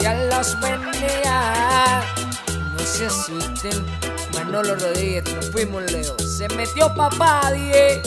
Ya los bendiga. No se asusten. Manolo Rodríguez, nos fuimos Leo. Se metió papá, die.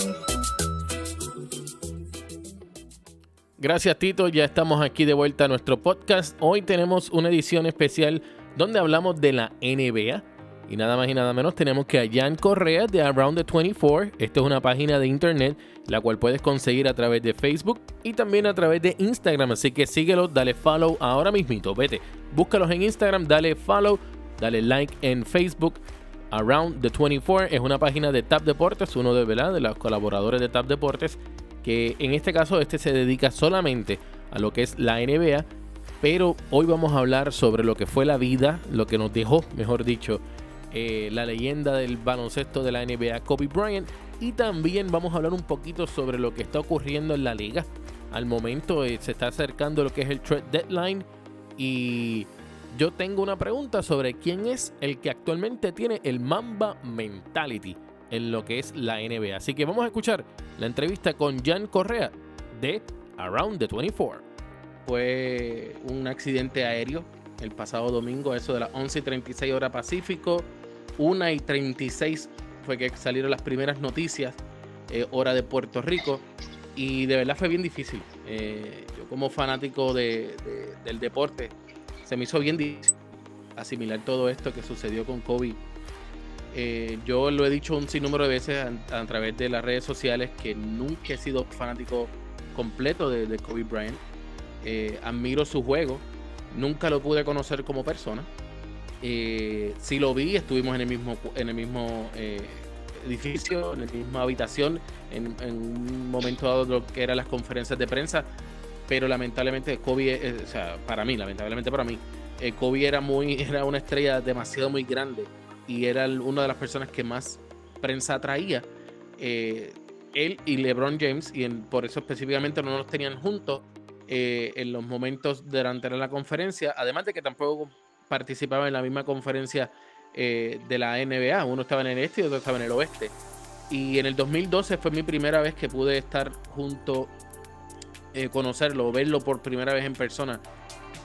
Gracias Tito, ya estamos aquí de vuelta a nuestro podcast. Hoy tenemos una edición especial donde hablamos de la NBA. Y nada más y nada menos tenemos que a Jan Correa de Around the 24. Esta es una página de internet la cual puedes conseguir a través de Facebook y también a través de Instagram. Así que síguelo, dale follow ahora mismito. Vete, búscalos en Instagram, dale follow, dale like en Facebook. Around the 24 es una página de Tap Deportes, uno de, ¿verdad? de los colaboradores de Tap Deportes que en este caso este se dedica solamente a lo que es la NBA, pero hoy vamos a hablar sobre lo que fue la vida, lo que nos dejó, mejor dicho, eh, la leyenda del baloncesto de la NBA, Kobe Bryant, y también vamos a hablar un poquito sobre lo que está ocurriendo en la liga. Al momento eh, se está acercando lo que es el trade deadline y yo tengo una pregunta sobre quién es el que actualmente tiene el Mamba Mentality en lo que es la NBA. Así que vamos a escuchar la entrevista con Jan Correa de Around the 24. Fue un accidente aéreo el pasado domingo, eso de las 11 y 36 horas Pacífico, 1 y 36 fue que salieron las primeras noticias, eh, hora de Puerto Rico, y de verdad fue bien difícil. Eh, yo como fanático de, del deporte, se me hizo bien difícil asimilar todo esto que sucedió con Kobe eh, yo lo he dicho un sinnúmero de veces a, través de las redes sociales que nunca he sido fanático completo de, Kobe Bryant. Admiro su juego. Nunca lo pude conocer como persona. Eh, si lo vi, estuvimos en el mismo, en el mismo edificio, en la misma habitación, en, un momento dado lo que eran las conferencias de prensa. Pero lamentablemente Kobe, o sea, para mí, lamentablemente para mí, Kobe era muy, era una estrella demasiado muy grande y era una de las personas que más prensa atraía. Eh, él y LeBron James, y por eso específicamente no los tenían juntos eh, en los momentos durante la conferencia, además de que tampoco participaban en la misma conferencia eh, de la NBA, uno estaba en el este y otro estaba en el oeste. Y en el 2012 fue mi primera vez que pude estar junto, conocerlo, verlo por primera vez en persona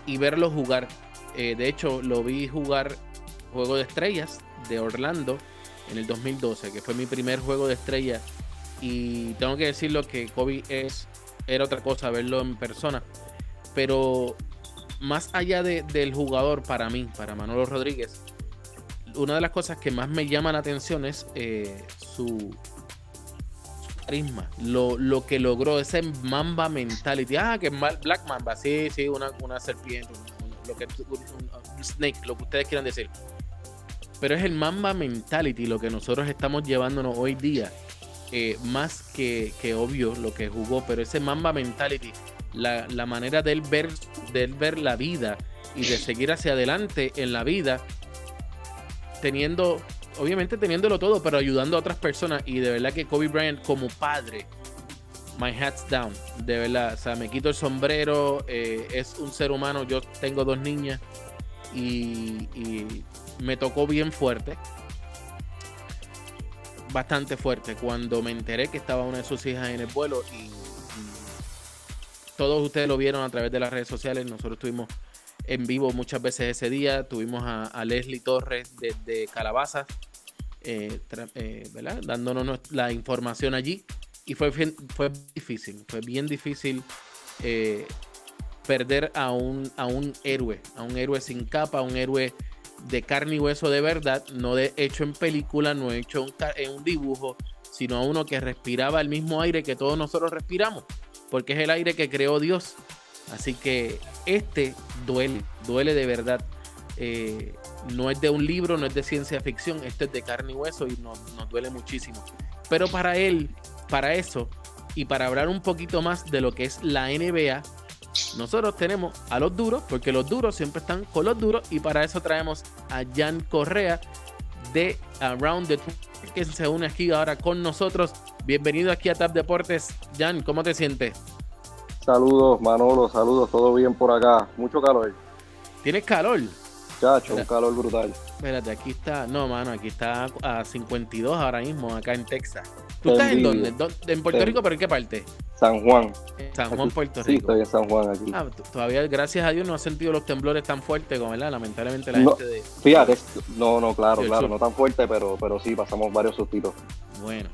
y verlo jugar. de hecho, lo vi jugar Juego de Estrellas de Orlando en el 2012, que fue mi primer juego de estrella. Y tengo que decirlo que Kobe es, era otra cosa verlo en persona. Pero más allá del jugador, para mí, para Manolo Rodríguez, una de las cosas que más me llama la atención es eh, su, carisma, lo, que logró, ese Mamba mentality. Ah, que Black Mamba, sí, sí, una, una serpiente, lo que, un snake, lo que ustedes quieran decir pero es el Mamba Mentality lo que nosotros estamos llevándonos hoy día. Eh, más que, obvio lo que jugó, pero ese Mamba Mentality, la, manera de él, ver, de ver la vida y de seguir hacia adelante en la vida, teniendo, obviamente teniéndolo todo, pero ayudando a otras personas. Y de verdad que Kobe Bryant como padre, my hat's down, de verdad, o sea, me quito el sombrero, eh, es un ser humano, yo tengo dos niñas y me tocó bien fuerte. Bastante fuerte cuando me enteré que estaba una de sus hijas en el vuelo y, todos ustedes lo vieron a través de las redes sociales. Nosotros estuvimos en vivo muchas veces ese día. Tuvimos a, Leslie Torres desde Calabaza, eh, eh, dándonos la información allí. Y fue, fue difícil, fue bien difícil eh, perder a un, a un héroe, a un héroe sin capa, a un héroe de carne y hueso de verdad, no de hecho en película, no hecho en un dibujo, sino a uno que respiraba el mismo aire que todos nosotros respiramos, porque es el aire que creó Dios. Así que este duele, duele de verdad. Eh, no es de un libro, no es de ciencia ficción, este es de carne y hueso y nos, nos duele muchísimo. Pero para él, para eso, y para hablar un poquito más de lo que es la NBA, nosotros tenemos a los duros, porque los duros siempre están con los duros, y para eso traemos a Jan Correa de Around the que se une aquí ahora con nosotros. Bienvenido aquí a Tap Deportes. Jan, ¿cómo te sientes? Saludos, Manolo, saludos, todo bien por acá. Mucho calor. ¿Tienes calor? Chacho, un calor brutal. Espérate, aquí está, no, mano, aquí está a 52 ahora mismo, acá en Texas. ¿Tú estás en dónde? ¿Dó- ¿En Puerto Sí. Rico? ¿Pero en qué parte? San Juan. San Juan, Aquí- Puerto Sí, Rico. estoy en San Juan aquí. Ah, todavía, gracias a Dios, no ha sentido los temblores tan fuertes como, ¿verdad? Lamentablemente la No. gente de... Fíjate, no, no, claro, claro, sur. no tan fuerte, pero, pero sí, pasamos varios sustitos. Bueno,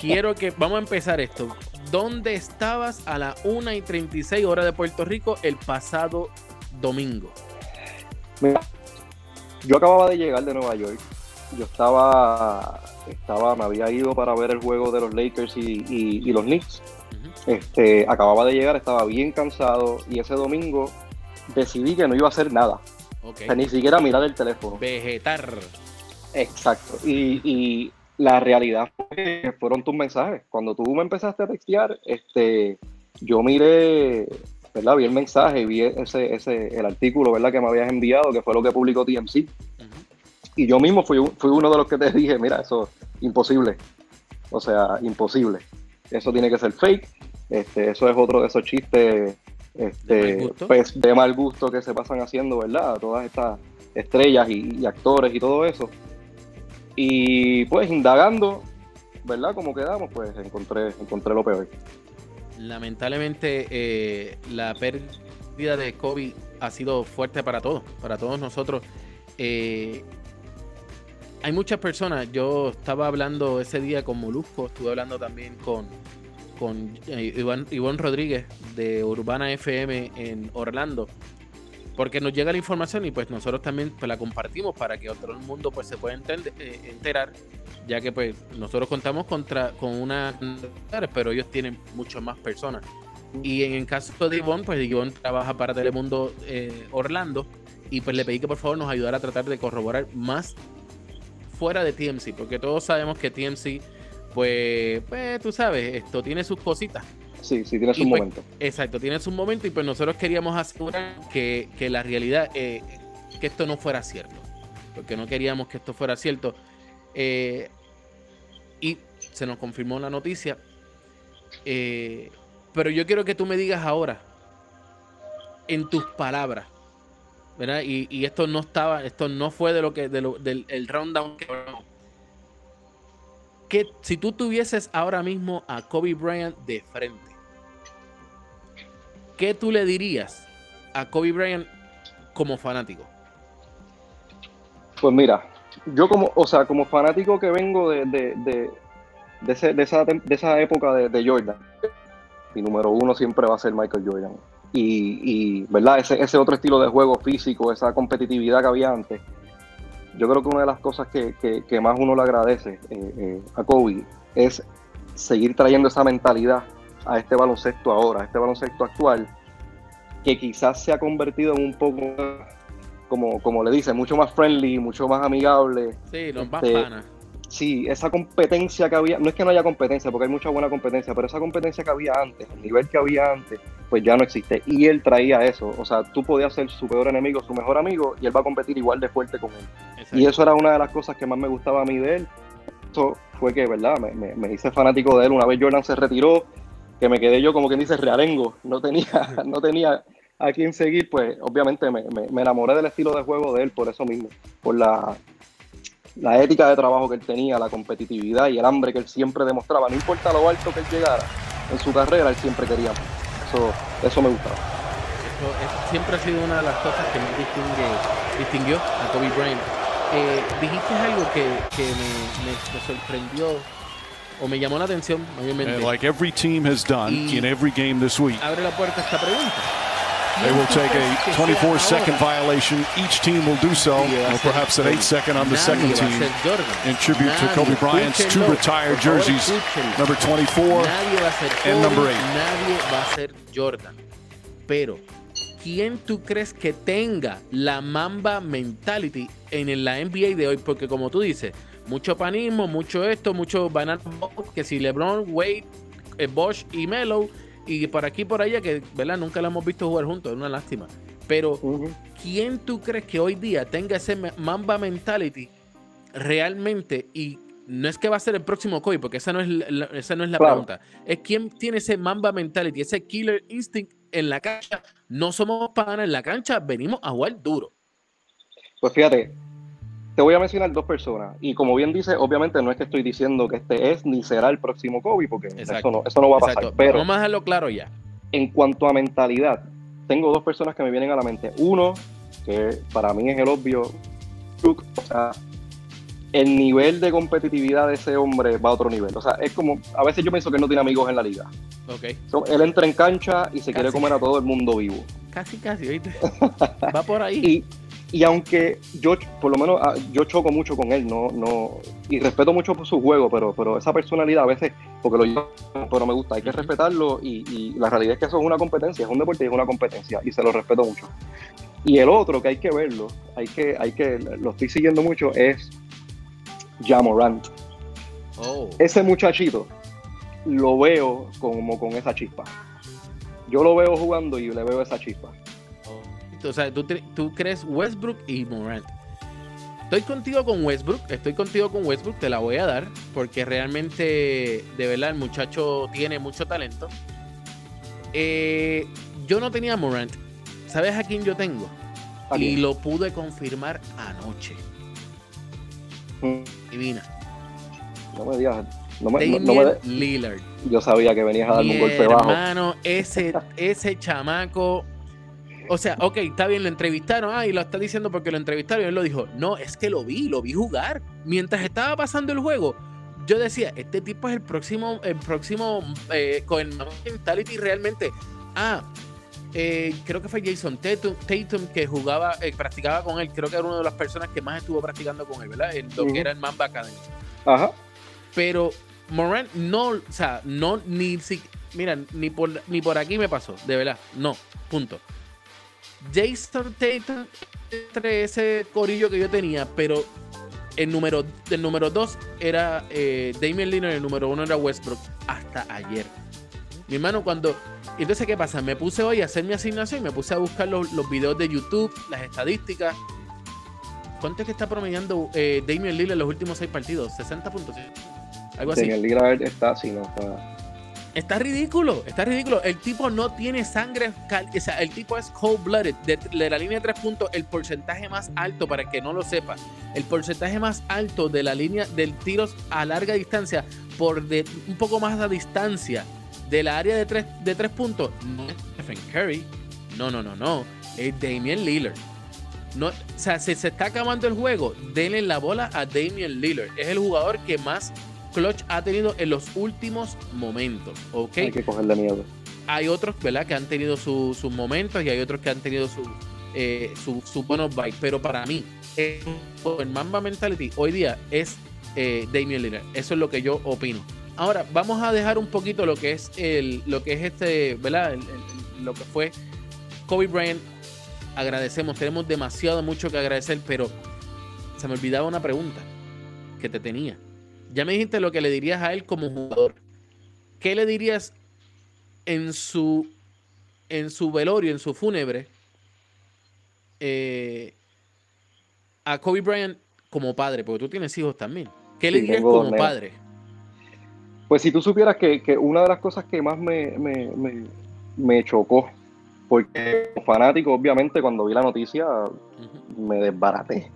quiero que... Vamos a empezar esto. ¿Dónde estabas a las 1 y 36 horas de Puerto Rico el pasado domingo? Mira, yo acababa de llegar de Nueva York. Yo estaba, estaba, me había ido para ver el juego de los Lakers y, y- y los Knicks. Este, acababa de llegar, estaba bien cansado y ese domingo decidí que no iba a hacer nada, Ok. o sea, ni siquiera mirar el teléfono. Vegetar. Exacto. Y, y la realidad fue que fueron tus mensajes. Cuando tú me empezaste a textear, este, yo miré, ¿verdad? Vi el mensaje, vi ese, ese, el artículo, ¿verdad? Que me habías enviado, que fue lo que publicó TMC. Ujú. Y yo mismo fui, fui uno de los que te dije, mira, eso imposible. O sea, imposible. Eso tiene que ser fake. Este, eso es otro de esos chistes este, ¿De mal gusto? pues, de mal gusto que se pasan haciendo, ¿verdad? Todas estas estrellas y, y actores y todo eso. Y pues indagando, ¿verdad? Como quedamos, pues encontré, encontré lo peor. Lamentablemente, eh, la pérdida de Kobe ha sido fuerte para todos, para todos nosotros. Eh, hay muchas personas, yo estaba hablando ese día con Molusco, estuve hablando también con, con eh, Iván, Iván Rodríguez de Urbana FM en Orlando, porque nos llega la información y pues nosotros también pues, la compartimos para que otro mundo pues se pueda entender- eh, enterar, ya que pues nosotros contamos contra, con una pero ellos tienen mucho más personas. Y en el caso de Ivonne, pues Ivonne trabaja para Telemundo eh, Orlando y pues le pedí que por favor nos ayudara a tratar de corroborar más fuera de TMC, porque todos sabemos que TMC, pues, pues tú sabes, esto tiene sus cositas. Sí, sí, tiene su pues, momento. Exacto, tiene su momento y pues nosotros queríamos asegurar que, que la realidad, eh, que esto no fuera cierto, porque no queríamos que esto fuera cierto. Eh, y se nos confirmó la noticia. Eh, pero yo quiero que tú me digas ahora, en tus palabras, ¿verdad? Y, y esto no estaba, esto no fue de lo que, de lo- del el rundown que hablamos. que si tú tuvieses ahora mismo a Kobe Bryant de frente, ¿qué tú le dirías a Kobe Bryant como fanático? Pues mira, yo como, o sea, como fanático que vengo de, de, de, de de esa, época de, Jordan, mi número uno siempre va a ser Michael Jordan. Y, y, ¿verdad? Ese, ese otro estilo de juego físico, esa competitividad que había antes. Yo creo que una de las cosas que, que- que más uno le agradece eh, eh, a Kobe es seguir trayendo esa mentalidad a este baloncesto ahora, a este baloncesto actual, que quizás se ha convertido en un poco más como, como le dice, mucho más friendly, mucho más amigable. Sí, los más Este, panas. Sí, esa competencia que había, no es que no haya competencia, porque hay mucha buena competencia, pero esa competencia que había antes, el nivel que había antes, pues ya no existe. Y él traía eso, o sea, tú podías ser su peor enemigo, su mejor amigo, y él va a competir igual de fuerte con él. Exacto. Y eso era una de las cosas que más me gustaba a mí de él. Eso fue que, ¿verdad? Me, me- me hice fanático de él. Una vez Jordan se retiró, que me quedé yo como quien dice realengo. No tenía, no tenía a quién seguir, pues obviamente me, me- me enamoré del estilo de juego de él por eso mismo. Por la, la ética de trabajo que él tenía, la competitividad y el hambre que él siempre demostraba. No importa lo alto que él llegara en su carrera, él siempre quería. Eso, eso me gustaba. Eso es- siempre ha sido una de las cosas que más distingue, distinguió a Kobe Bryant. Eh, dijiste algo que, que me, me- me sorprendió o me llamó la atención mayormente. And like every team has done Y- in every game this week, Abre la puerta a esta pregunta. they will take ¿Quién tú a crees que sea 24 second violation. Each team will do so, or perhaps an Jordan. 8 second on the second team. In tribute to. Kobe Bryant's two retired jerseys, number 24. Nadie va a ser and number eight. nadie va a ser Jordan. Pero, ¿quién tú crees que tenga la Mamba mentality en la NBA de hoy? Porque como tú dices, mucho panismo, mucho esto, mucho banana boat, que si LeBron, Wade, eh, Bosch y Melo y por aquí por allá que, ¿verdad? Nunca lo hemos visto jugar juntos, es una lástima. Pero Ujú. ¿quién tú crees que hoy día tenga ese Mamba mentality realmente? Y no es que va a ser el próximo Kobe, porque esa no es la, la- esa no es la Claro. pregunta. Es quién tiene ese Mamba mentality, ese killer instinct en la cancha. No somos panas en la cancha, venimos a jugar duro. Pues fíjate, te voy a mencionar dos personas. Y como bien dice, obviamente no es que estoy diciendo que este es ni será el próximo Kobe, porque eso no, eso no va a pasar. Exacto. Pero Vamos a dejarlo claro ya. en cuanto a mentalidad, tengo dos personas que me vienen a la mente. Uno, que para mí es el obvio, o sea, el nivel de competitividad de ese hombre va a otro nivel. O sea, es como, a veces yo pienso que él no tiene amigos en la liga. Ok. So, él entra en cancha y se quiere comer a todo el mundo vivo. Casi, casi, ¿oíste? Va por ahí. Y, y aunque yo, por lo menos, ah, yo choco mucho con él, no, no, y respeto mucho por su juego, pero, pero esa personalidad a veces, porque lo llevo, pero me gusta, hay que respetarlo y, y la realidad es que eso es una competencia, es un deporte y es una competencia y se lo respeto mucho. Y el otro que hay que verlo, hay que, hay que, lo estoy siguiendo mucho, es Jamorant. Oh. Ese muchachito lo veo como con esa chispa. Yo lo veo jugando y le veo esa chispa. O sea, tú, crees Westbrook y Morant. Estoy contigo con Westbrook, estoy contigo con Westbrook, te la voy a dar, porque realmente, de verdad, el muchacho tiene mucho talento. Eh, yo no tenía Morant. ¿Sabes a quién yo tengo? ¿A Y lo pude confirmar anoche. Mm, Divina. No me digas, no me, no- Damian no me de- Lillard. yo sabía que venías a darme Mi un golpe bajo. hermano, ese, ese chamaco. O sea, ok, está bien, lo entrevistaron. Ah, y lo está diciendo porque lo entrevistaron. Y él lo dijo. No, es que lo vi, lo vi jugar. Mientras estaba pasando el juego, yo decía, este tipo es el próximo, el próximo eh, con el mentality realmente. Ah, eh, creo que fue Jason Tatum, Tatum que jugaba, eh, practicaba con él. Creo que era una de las personas que más estuvo practicando con él, ¿verdad? En lo que era el Mamba Academy Ajá. pero Morant no, o sea, no, ni si, mira, ni por, ni por aquí me pasó, de verdad, no, punto. Jason Tatum entre ese corillo que yo tenía, pero el número, el número dos era eh, Damian Lillard, el número uno era Westbrook, hasta ayer. Mi hermano, cuando. Entonces, ¿qué pasa? Me puse hoy a hacer mi asignación y me puse a buscar los, los videos de YouTube, las estadísticas. ¿Cuánto es que está promediando eh, Damian Lillard en los últimos seis partidos? ¿60 puntos? ¿sí? Algo así. Daniel Lillard está así, no está. Está ridículo, está ridículo. El tipo no tiene sangre, o sea, el tipo es cold-blooded. De, la línea de tres puntos, el porcentaje más alto, para que no lo sepa, el porcentaje más alto de la línea del tiros a larga distancia, por de, un poco más a distancia de la área de tres, de tres puntos, no es Stephen Curry. No, no, no, no. Es Damian Lillard. O sea, si se está acabando el juego, denle la bola a Damian Lillard. Es el jugador que más clutch ha tenido en los últimos momentos. ¿Ok? Hay que cogerle miedo. hay otros, ¿verdad? Que han tenido su- sus momentos y hay otros que han tenido su, eh, su, su buenos vibes. Pero para mí, el Mamba Mentality hoy día es eh, Damian Lillard. Eso es lo que yo opino. Ahora, vamos a dejar un poquito lo que es el, lo que es este, ¿verdad? El- el- el- lo que fue Kobe Bryant. Agradecemos, tenemos demasiado mucho que agradecer, pero se me olvidaba una pregunta que te tenía. Ya me dijiste lo que le dirías a él como jugador. ¿Qué le dirías en su en su velorio, en su fúnebre, eh, a Kobe Bryant como padre? Porque tú tienes hijos también. ¿Qué le dirías como nenas. padre? Pues si tú supieras que, que una de las cosas que más me, me, me, me chocó, porque como fanático, obviamente, cuando vi la noticia, me desbaraté.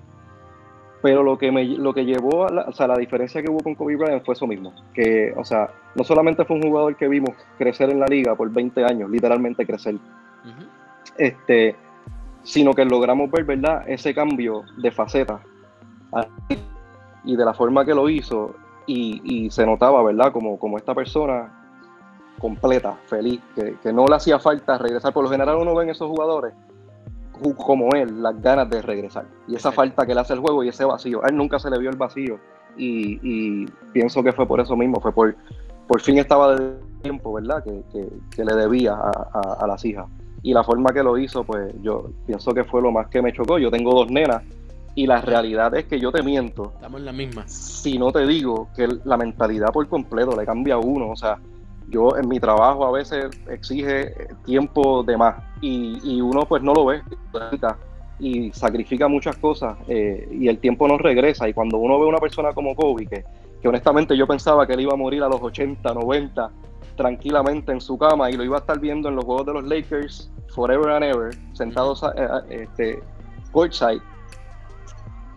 Pero lo que me lo que llevó a la, o sea, la diferencia que hubo con Kobe Bryant fue eso mismo. Que, o sea, no solamente fue un jugador que vimos crecer en la liga por 20 años, literalmente crecer, este, sino que logramos ver, ¿verdad?, ese cambio de faceta y de la forma que lo hizo, y, y se notaba, ¿verdad?, como, como esta persona completa, feliz, que, que no le hacía falta regresar. Por lo general uno ve en esos jugadores ju- como él, las ganas de regresar. Y esa falta que le hace el juego y ese vacío. A él nunca se le vio el vacío. Y, y pienso que fue por eso mismo, fue por, por fin estaba de tiempo, ¿verdad? Que, que- que le debía a, a- a las hijas. Y la forma que lo hizo, pues yo pienso que fue lo más que me chocó. Yo tengo dos nenas y la realidad es que yo te miento Estamos en la misma. si no te digo que la mentalidad por completo le cambia a uno. O sea, yo en mi trabajo a veces exige tiempo de más y, y uno pues no lo ve y sacrifica muchas cosas eh, y el tiempo no regresa. Y cuando uno ve una persona como Kobe, que, que honestamente yo pensaba que él iba a morir a los 80, 90 tranquilamente en su cama y lo iba a estar viendo en los juegos de los Lakers forever and ever, sentados eh, eh, este, courtside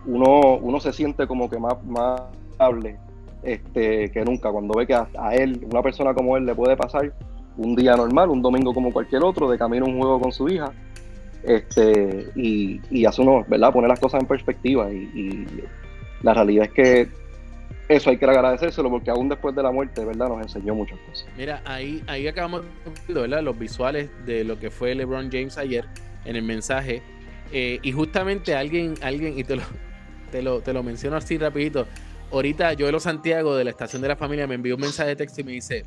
uno, uno se siente como que más, más hable este, que nunca cuando ve que a, él, una persona como él, le puede pasar un día normal, un domingo como cualquier otro, de camino un juego con su hija, este, y, y hace uno, ¿verdad? Pone las cosas en perspectiva y, la realidad es que eso hay que agradecérselo porque aún después de la muerte, ¿verdad? Nos enseñó muchas cosas. Mira, ahí, ahí acabamos ¿verdad? los visuales de lo que fue LeBron James ayer en el mensaje. Eh, y justamente alguien, alguien, y te lo, te lo, te lo menciono así rapidito. Ahorita Joelo Santiago de la estación de la familia me envió un mensaje de texto y me dice,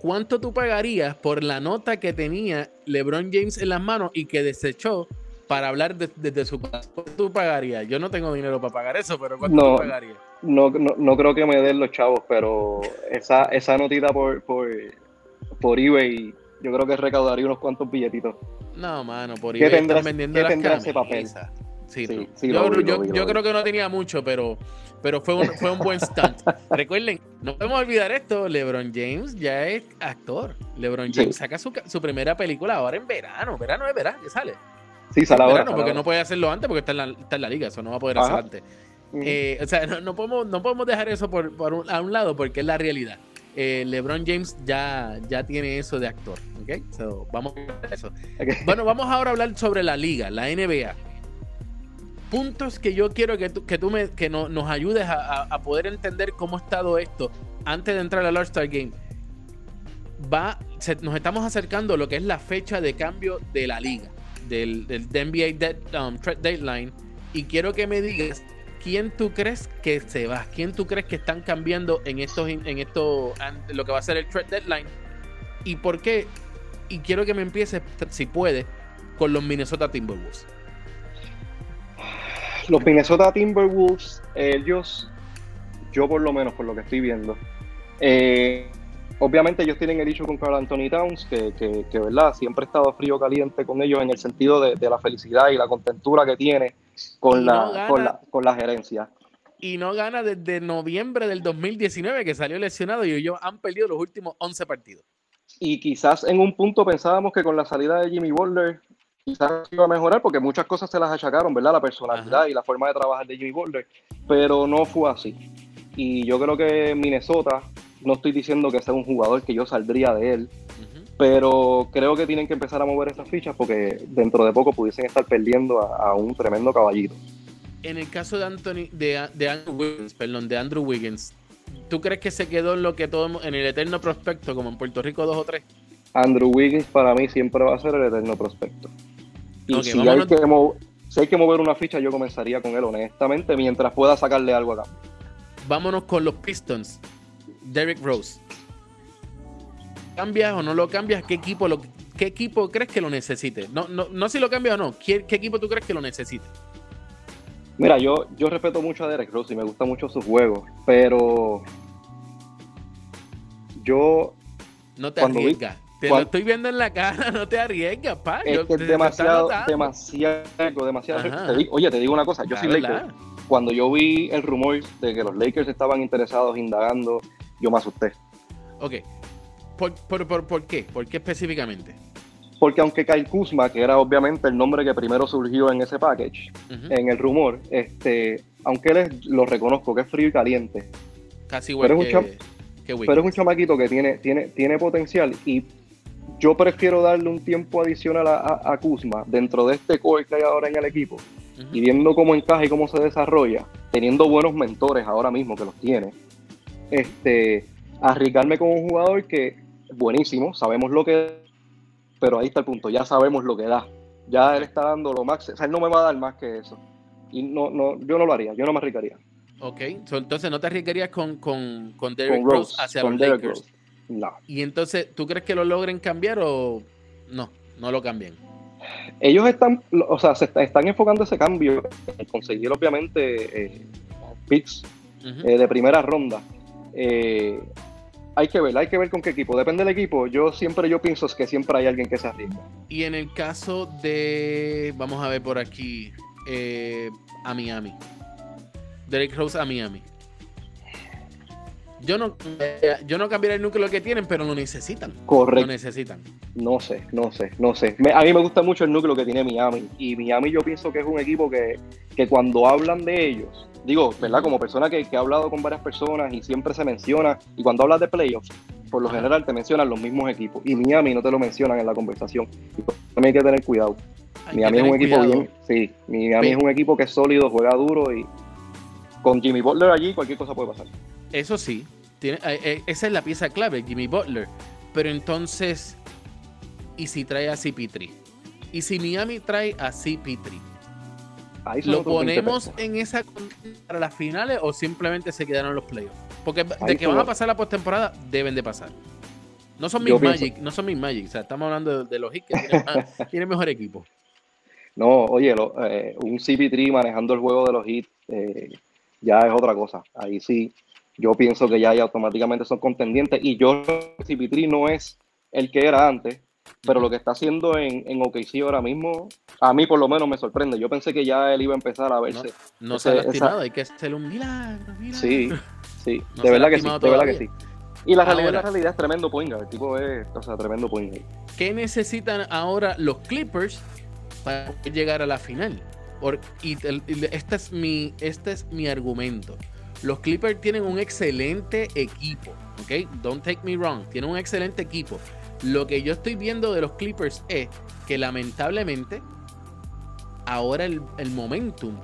¿cuánto tú pagarías por la nota que tenía LeBron James en las manos y que desechó para hablar de- desde su casa? ¿Cuánto tú pagarías? Yo no tengo dinero para pagar eso, pero ¿cuánto No. tú pagarías? No, no, no creo que me den los chavos, pero esa, esa notita por, por, por eBay, yo creo que recaudaría unos cuantos billetitos. No, mano, por ¿Qué ahí tendrá- están vendiendo qué las tendrá ese papel? Sí, Sí, sí, yo vi, yo- vi, creo que no tenía mucho, pero, pero fue, un, fue un buen stunt. Recuerden, no podemos olvidar esto, LeBron James ya es actor. LeBron Sí. James saca su, su primera película ahora en verano. Verano es verano, que sale. Sí, sale ahora. verano, sale porque ahora. no puede hacerlo antes porque está en la, está en la liga, eso no va a poder Ajá. hacerlo antes. Ujú. Eh, o sea, no, no podemos, no podemos dejar eso por, por un- a un lado porque es la realidad. Eh, LeBron James ya, ya tiene eso de actor. ¿ok? So, vamos a eso. Bueno, vamos ahora a hablar sobre la liga, la NBA. Puntos que yo quiero que tú, que tú me, que no- nos ayudes a, poder entender cómo ha estado esto antes de entrar al All-Star Game. Va, nos estamos acercando a lo que es la fecha de cambio de la liga, del, del NBA dead- um, deadline. Y quiero que me digas quién tú crees que se va, quién tú crees que están cambiando en estos, en esto, an- lo que va a ser el trade deadline y por qué. Y quiero que me empieces, si puedes, con los Minnesota Timberwolves. Los Minnesota Timberwolves, ellos, yo por lo menos, por lo que estoy viendo, eh, obviamente ellos tienen el issue con Carl Anthony Towns, que, que, que, ¿verdad? Siempre he estado frío caliente con ellos en el sentido de, de la felicidad y la contentura que tiene con, la, no gana. con, la, con la gerencia. Y no gana desde noviembre del 2019, que salió lesionado, y ellos han perdido los últimos 11 partidos. Y quizás en un punto pensábamos que con la salida de Jimmy Butler quizás iba a mejorar porque muchas cosas se las achacaron, ¿verdad? La personalidad Ajá. y la forma de trabajar de Jimmy Butler, pero no fue así. Y yo creo que Minnesota, no estoy diciendo que sea un jugador que yo saldría de él, pero creo que tienen que empezar a mover esas fichas porque dentro de poco pudiesen estar perdiendo a, a un tremendo caballito. En el caso de Anthony, de, de Andrew Wiggins, perdón, de Andrew Wiggins, ¿tú crees que se quedó en lo que todo en el eterno prospecto, como en Puerto Rico 2 o 3? Andrew Wiggins para mí siempre va a ser el eterno prospecto. Y si, hay que mo- si hay que mover una ficha, yo comenzaría con él honestamente mientras pueda sacarle algo acá. Vámonos con los Pistons. Derrick Rose. ¿Cambias o no lo cambias? ¿Qué equipo, lo, qué equipo crees que lo necesite? No, no, no si lo cambias o no. ¿Qué, qué equipo tú crees que lo necesite? Mira, yo, yo respeto mucho a Derek Rose y me gusta mucho su juego, pero yo No te vi- arriesgas. Te lo estoy viendo en la cara, no te arriesgas, pa. es Yo- que es demasiado, demasiado, demasiado. Te digo- oye, te digo una cosa, yo La soy verdad. Laker. Cuando yo vi el rumor de que los Lakers estaban interesados, indagando, yo me asusté. Ok. ¿Por, por, por, por qué? ¿Por qué específicamente? Porque aunque Kyle Kuzma, que era obviamente el nombre que primero surgió en ese package, en el rumor, este, aunque él es, lo reconozco que es frío y caliente, Casi igual pero es un que pero es un chamaquito que tiene, tiene, tiene potencial y yo prefiero darle un tiempo adicional a, a, a Kuzma dentro de este core que hay ahora en el equipo y viendo cómo encaja y cómo se desarrolla, teniendo buenos mentores ahora mismo que los tiene, este, arriesgarme con un jugador que es buenísimo, sabemos lo que pero ahí está el punto, ya sabemos lo que da, ya él está dando lo máximo, o sea, él no me va a dar más que eso. Y no, no, yo no lo haría, yo no me arriesgaría. Ok. So, entonces no te arriesgarías con, con, con Derrick Rose Rose, hacia con los Lakers. Rose. No. Y entonces, ¿tú crees que lo logren cambiar o no? No lo cambien. ellos están, o sea, se está- están enfocando ese cambio en conseguir obviamente eh, picks eh, de primera ronda. Eh, hay que ver, hay que ver con qué equipo. Depende del equipo. Yo siempre yo pienso que siempre hay alguien que se arriesga. Y en el caso de, vamos a ver por aquí, eh, a Miami. Derek Rose a Miami. Yo no, eh, yo no cambiaría el núcleo que tienen, pero lo necesitan. Lo Correcto. necesitan. No sé, no sé, no sé. Me- a mí me gusta mucho el núcleo que tiene Miami. Y Miami yo pienso que es un equipo que, que cuando hablan de ellos, digo, ¿verdad? Como persona que, que ha hablado con varias personas y siempre se menciona, y cuando hablas de playoffs, por lo general te mencionan los mismos equipos. Y Miami no te lo mencionan en la conversación. Y también hay que tener cuidado. Hay Miami es un equipo cuidado. bien, sí, Miami es un equipo que es sólido, juega duro y con Jimmy Butler allí cualquier cosa puede pasar. Eso sí, tiene, eh, eh, esa es la pieza clave, Jimmy Butler. Pero entonces, ¿y si trae a CP3? ¿Y si Miami trae a CP3? Ahí son ¿Lo otros 20 ponemos en esa para las finales o simplemente se quedaron los playoffs? Porque de Ahí que van a pasar la postemporada, deben de pasar. No son Yo mis pienso- Magic, no son mis Magic. O sea, estamos hablando de, de los Heat que tienen, más- tienen mejor equipo. No, oye, lo- eh, un CP3 manejando el juego de los hits eh, ya es otra cosa. Ahí sí, yo pienso que ya, ya automáticamente son contendientes. Y yo, CP3 no es el que era antes, pero lo que está haciendo en, en OKC ahora mismo, a mí por lo menos me sorprende. Yo pensé que ya él iba a empezar a verse. No se ha lastimado, hay que hacer un milagro. milagro. Sí, sí, No de verdad que sí, de verdad que sí. Y la realidad, Ahora- la realidad es tremendo point guard. El tipo es, o sea, tremendo point guard. ¿Qué necesitan ahora los Clippers para poder llegar a la final? Por- y y este, es mi, este es mi argumento. Los Clippers tienen un excelente equipo, ¿ok? Don't take me wrong, tienen un excelente equipo. Lo que yo estoy viendo de los Clippers es que lamentablemente ahora el, el momentum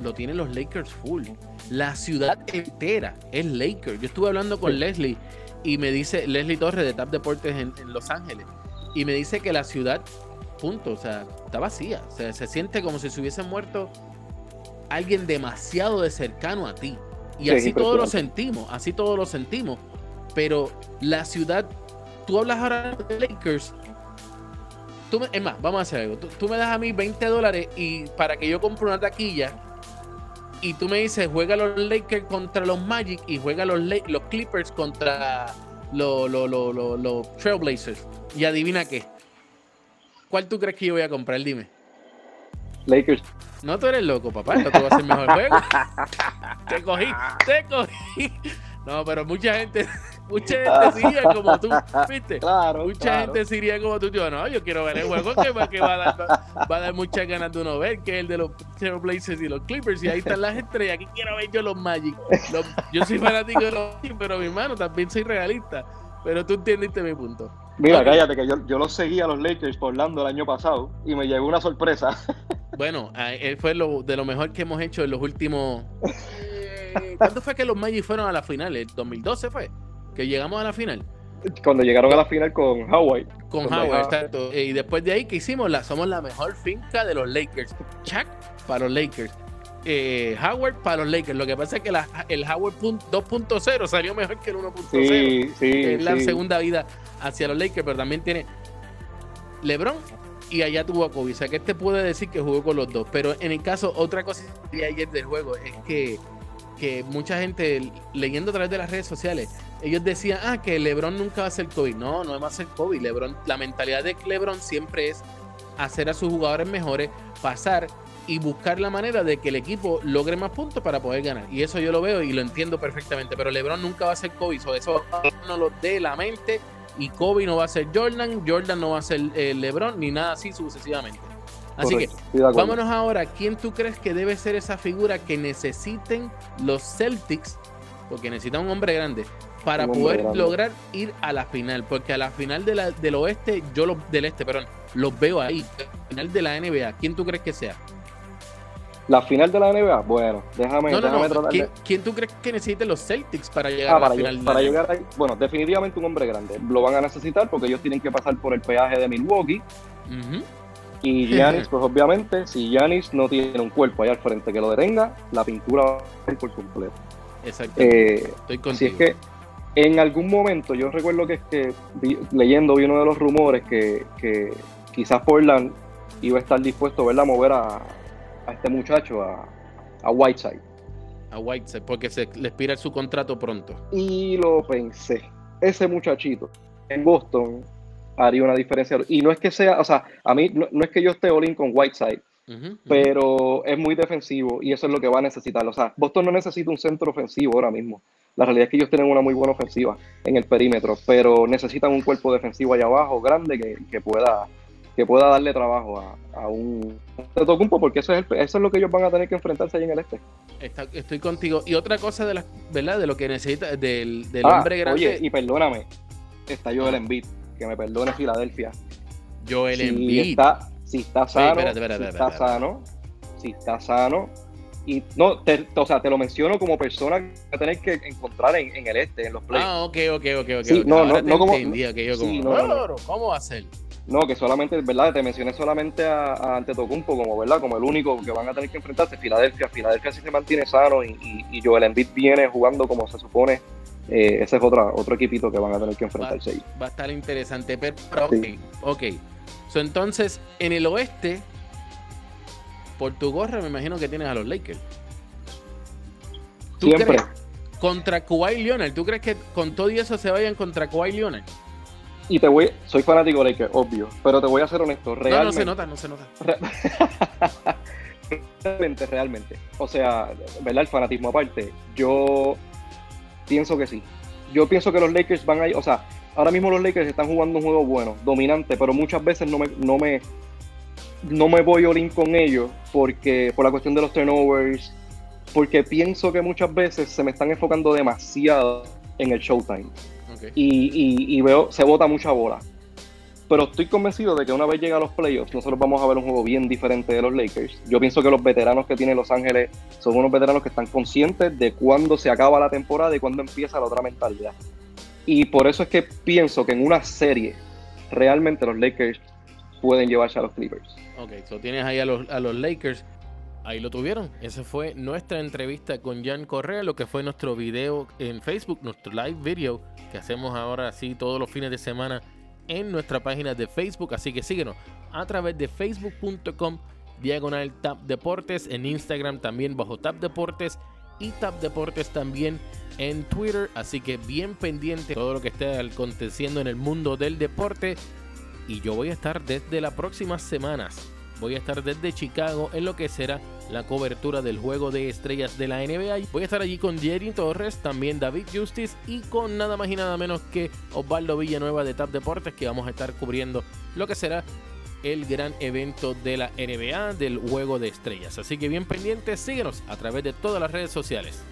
lo tienen los Lakers full. La ciudad entera es Lakers. Yo estuve hablando con Sí. Leslie y me dice, Leslie Torres de TAP Deportes en, en Los Ángeles, y me dice que la ciudad, punto, o sea, está vacía. O sea, se siente como si se hubiese muerto alguien demasiado de cercano a ti. Y Sí, así todos lo sentimos, así todos lo sentimos. Pero la ciudad, tú hablas ahora de Lakers. Tú me- es más, vamos a hacer algo. Tú, tú me das a mí 20 dólares y para que yo compre una taquilla y tú me dices, juega los Lakers contra los Magic y juega los, los Clippers contra los, los, los, los- los Trailblazers. Y adivina qué. ¿Cuál tú crees que yo voy a comprar? Dime. Lakers, No, tú eres loco, papá. No te va a ser mejor juego. te cogí, te cogí. No, pero mucha gente, mucha gente sigue como tú, ¿viste? claro. Mucha claro. gente se iría como tú, yo no, yo quiero ver el juego que, va, que va, a dar, va a dar muchas ganas de uno ver, que es el de los Trailblazers y los Clippers, y ahí están las estrellas, aquí quiero ver yo los Magic. Los- yo soy fanático de los Magic, pero mi hermano también soy realista, pero tú entendiste mi punto. Mira, cállate, que yo, yo los seguí a los Lakers por Orlando el año pasado y me llegó una sorpresa. Bueno, eh, fue lo, de lo mejor que hemos hecho en los últimos... eh, ¿Cuándo fue que los Magic fueron a la final? ¿El 2012 fue? Que llegamos a la final. Cuando llegaron a la final con Hawaii. Con Con Howard, Howard. exacto. Eh, Y después de ahí, ¿qué hicimos? La, somos la mejor finca de los Lakers. Chuck para los Lakers. Eh, Howard para los Lakers. Lo que pasa es que la- el Howard pun- 2.0 salió mejor que el 1.0. Sí, sí, es la sí. segunda vida hacia los Lakers, pero también tiene LeBron y allá tuvo a Kobe. O sea que este puede decir que jugó con los dos. Pero en el caso, otra cosa que vi ayer del juego es que, que mucha gente leyendo a través de las redes sociales, ellos decían, ah, que LeBron nunca va a ser Kobe. No, no va a ser Kobe. LeBron, la mentalidad de LeBron siempre es hacer a sus jugadores mejores, pasar y buscar la manera de que el equipo logre más puntos para poder ganar. Y eso yo lo veo y lo entiendo perfectamente. Pero LeBron nunca va a ser Kobe. So, eso no lo dé la mente. Y Kobe no va a ser Jordan, Jordan no va a ser eh, LeBron, ni nada así sucesivamente. Así Correcto, que vámonos ahora. ¿Quién tú crees que debe ser esa figura que necesiten los Celtics? Porque necesitan un hombre grande para hombre poder grande. lograr ir a la final. Porque a la final de la- del oeste, yo los, del este, perdón, los veo ahí. Final de la NBA. ¿Quién tú crees que sea? La final de la NBA, bueno, déjame, No, no, déjame no. tratar ¿Quién, tú crees que necesiten los Celtics para llegar Ah, a la para, final? para llegar ahí, bueno, definitivamente un hombre grande. Lo van a necesitar porque ellos tienen que pasar por el peaje de Milwaukee. Y Giannis, pues obviamente, si Giannis no tiene un cuerpo allá al frente que lo detenga, la pintura va a ir por completo. Exacto. Eh, Estoy Así contigo. es que en algún momento, yo recuerdo que, que leyendo vi uno de los rumores que, que quizás Portland iba a estar dispuesto ¿verdad? a mover a, a este muchacho, a, a Whiteside. A Whiteside, porque se le expira su contrato pronto. Y lo pensé, ese muchachito en Boston haría una diferencia. Y no es que sea, o sea, a mí no, no es que yo esté all in con Whiteside, pero es muy defensivo y eso es lo que va a necesitar. O sea, Boston no necesita un centro ofensivo ahora mismo. La realidad es que ellos tienen una muy buena ofensiva en el perímetro, pero necesitan un cuerpo defensivo allá abajo grande que, que pueda que pueda darle trabajo a, a un Tetocumpo, porque eso es, el- eso es lo que ellos van a tener que enfrentarse ahí en el este. Está- estoy contigo. Y otra cosa de la, ¿verdad? De lo que necesita, del, del Ah, hombre grande, Oye, y perdóname, está Joel Embiid, que me perdone Filadelfia. Joel si Embiid. está, si está sano, espérate, espérate, si espérate, está sano, si está sano, y no, te, o sea, te lo menciono como persona que va a tener que encontrar en, en el este, en los playoffs. Ah, ok, ok, ok, ok. Sí, no, no, no como- entendí, ok, yo sí, como, no, no, no. "Claro, ¿Cómo va a ser? No, que solamente, ¿verdad? Te mencioné solamente a, a Antetokounmpo como, ¿verdad? Como el único que van a tener que enfrentarse. Filadelfia, Filadelfia sí se mantiene sano y, y, y Joel Embiid viene jugando como se supone. Eh, ese es otra, otro equipito que van a tener que enfrentarse ahí. Va a estar interesante. Pero, pero, Sí. ok. So, entonces, en el oeste, por tu gorra, me imagino que tienes a los Lakers. ¿Tú Siempre. crees contra Kawhi Leonard? ¿Tú crees que con todo y eso se vayan contra Kawhi Leonard? Y te voy, soy fanático de Lakers, obvio, pero te voy a ser honesto. No, no Realmente, se nota, no se nota. realmente, realmente. O sea, ¿verdad? El fanatismo aparte. Yo pienso que sí. Yo pienso que los Lakers van a ir, o sea, ahora mismo los Lakers están jugando un juego bueno, dominante, pero muchas veces no me, no me, no me voy in con ellos porque por la cuestión de los turnovers, porque pienso que muchas veces se me están enfocando demasiado en el showtime Y, y- y veo, se bota mucha bola. Pero estoy convencido de que una vez llega a los playoffs, nosotros vamos a ver un juego bien diferente de los Lakers. Yo pienso que los veteranos que tiene Los Ángeles son unos veteranos que están conscientes de cuándo se acaba la temporada y cuándo empieza la otra mentalidad. Y por eso es que pienso que en una serie, realmente los Lakers pueden llevarse a los Clippers. Ok, so tienes ahí a los, a los Lakers. Ahí lo tuvieron. Esa fue nuestra entrevista con Jan Correa, lo que fue nuestro video en Facebook, nuestro live video que hacemos ahora así todos los fines de semana en nuestra página de Facebook. Así que síguenos a través de facebook.com diagonal Tap Deportes, en Instagram también bajo Tap Deportes y Tap Deportes también en Twitter. Así que bien pendiente todo lo que esté aconteciendo en el mundo del deporte. Y yo voy a estar desde las próximas semanas. Voy a estar desde Chicago en lo que será la cobertura del juego de estrellas de la NBA. Voy a estar allí con Jerry Torres, también David Justice y con nada más y nada menos que Osvaldo Villanueva de Tap Deportes que vamos a estar cubriendo lo que será el gran evento de la NBA del juego de estrellas. Así que bien pendientes, síguenos a través de todas las redes sociales.